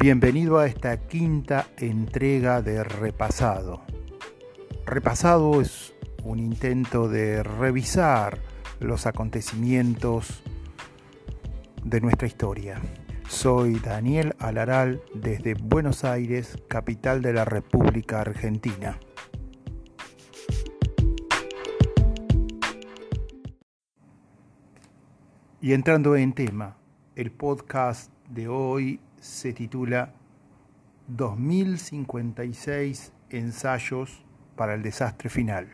Bienvenido a esta quinta entrega de Repasado. Repasado es un intento de revisar los acontecimientos de nuestra historia. Soy Daniel Alaral desde Buenos Aires, capital de la República Argentina. Y entrando en tema, el podcast de hoy se titula 2056 ensayos para el desastre final.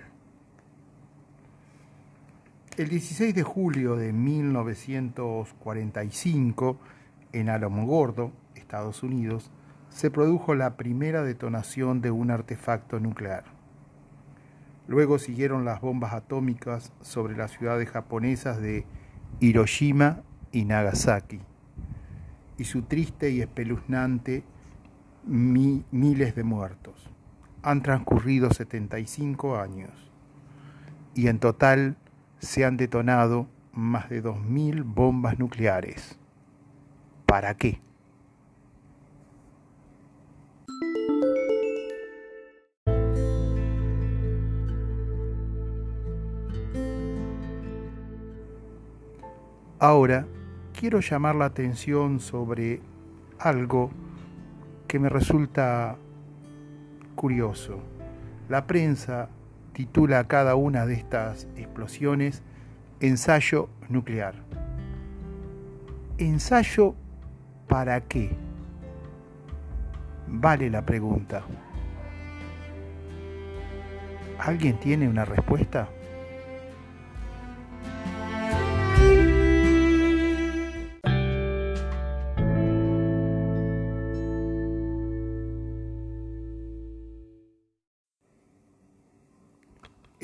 El 16 de julio de 1945, en Alamogordo, Estados Unidos, se produjo la primera detonación de un artefacto nuclear. Luego siguieron las bombas atómicas sobre las ciudades japonesas de Hiroshima y Nagasaki, y su triste y espeluznante miles de muertos. Han transcurrido 75 años y en total se han detonado más de 2.000 bombas nucleares. ¿Para qué? Ahora quiero llamar la atención sobre algo que me resulta curioso. La prensa titula cada una de estas explosiones ensayo nuclear. ¿Ensayo para qué? Vale la pregunta. ¿Alguien tiene una respuesta?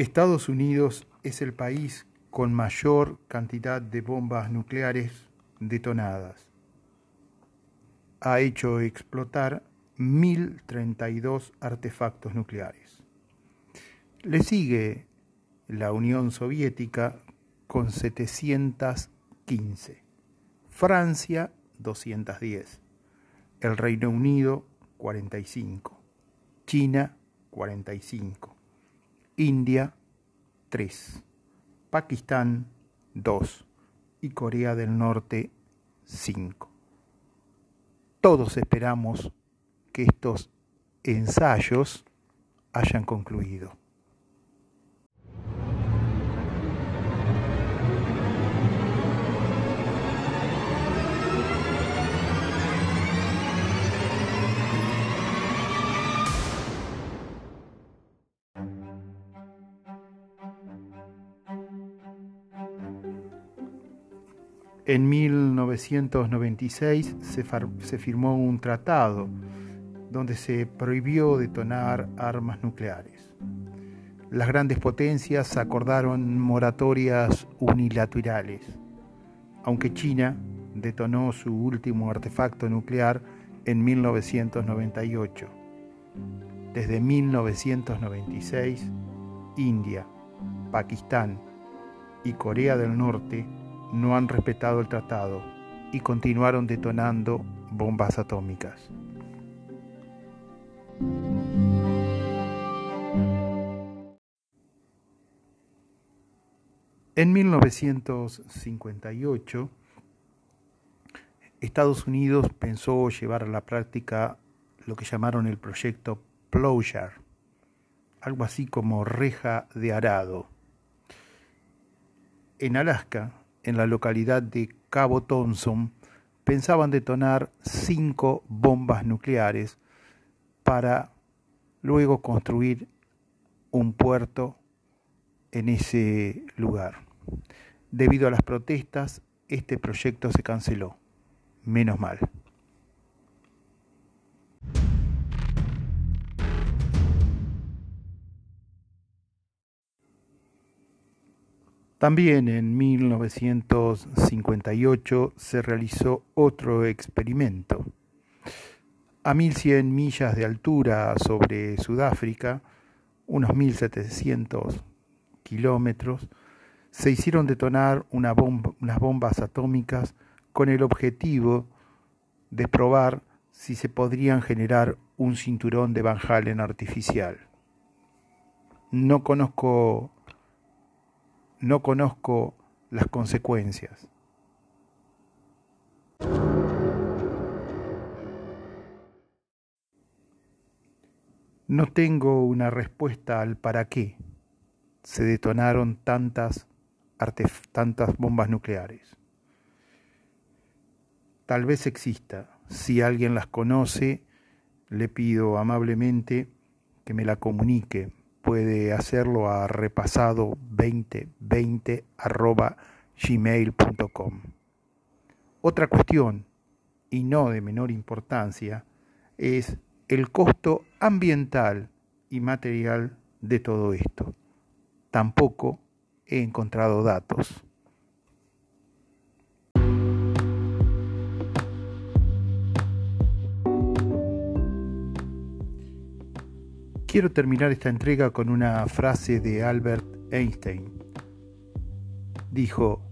Estados Unidos es el país con mayor cantidad de bombas nucleares detonadas. Ha hecho explotar 1.032 artefactos nucleares. Le sigue la Unión Soviética con 715, Francia 210, el Reino Unido 45, China 45. India 3, Pakistán 2 y Corea del Norte 5. Todos esperamos que estos ensayos hayan concluido. En 1996 se, firmó un tratado donde se prohibió detonar armas nucleares. Las grandes potencias acordaron moratorias unilaterales, aunque China detonó su último artefacto nuclear en 1998. Desde 1996, India, Pakistán y Corea del Norte no han respetado el tratado y continuaron detonando bombas atómicas. En 1958, Estados Unidos pensó llevar a la práctica lo que llamaron el proyecto Plowshare, algo así como reja de arado. En Alaska, en la localidad de Cabo Thompson pensaban detonar cinco bombas nucleares para luego construir un puerto en ese lugar. Debido a las protestas, este proyecto se canceló. Menos mal. También en 1958 se realizó otro experimento. A 1100 millas de altura sobre Sudáfrica, unos 1700 kilómetros, se hicieron detonar unas bombas atómicas con el objetivo de probar si se podrían generar un cinturón de Van Halen artificial. No conozco no conozco las consecuencias. No tengo una respuesta al para qué se detonaron tantas, tantas bombas nucleares. Tal vez exista. Si alguien las conoce, le pido amablemente que me la comunique. Puede hacerlo a repasado 2020 gmail.com. Otra cuestión, y no de menor importancia, es el costo ambiental y material de todo esto. Tampoco he encontrado datos. Quiero terminar esta entrega con una frase de Albert Einstein. Dijo,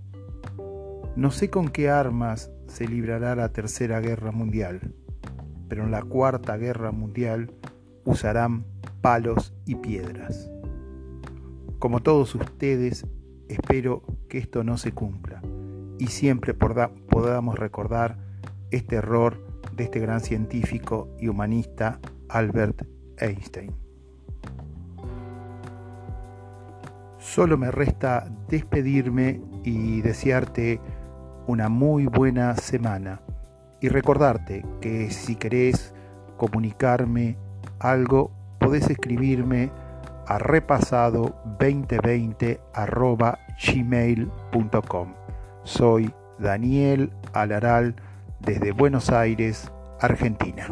no sé con qué armas se librará la Tercera Guerra Mundial pero en la Cuarta Guerra Mundial usarán palos y piedras. Como todos ustedes, espero que esto no se cumpla y siempre podamos recordar este error de este gran científico y humanista Albert Einstein. Solo me resta despedirme y desearte una muy buena semana y recordarte que si querés comunicarme algo, podés escribirme a repasado2020 gmail.com. Soy Daniel Alaral desde Buenos Aires, Argentina.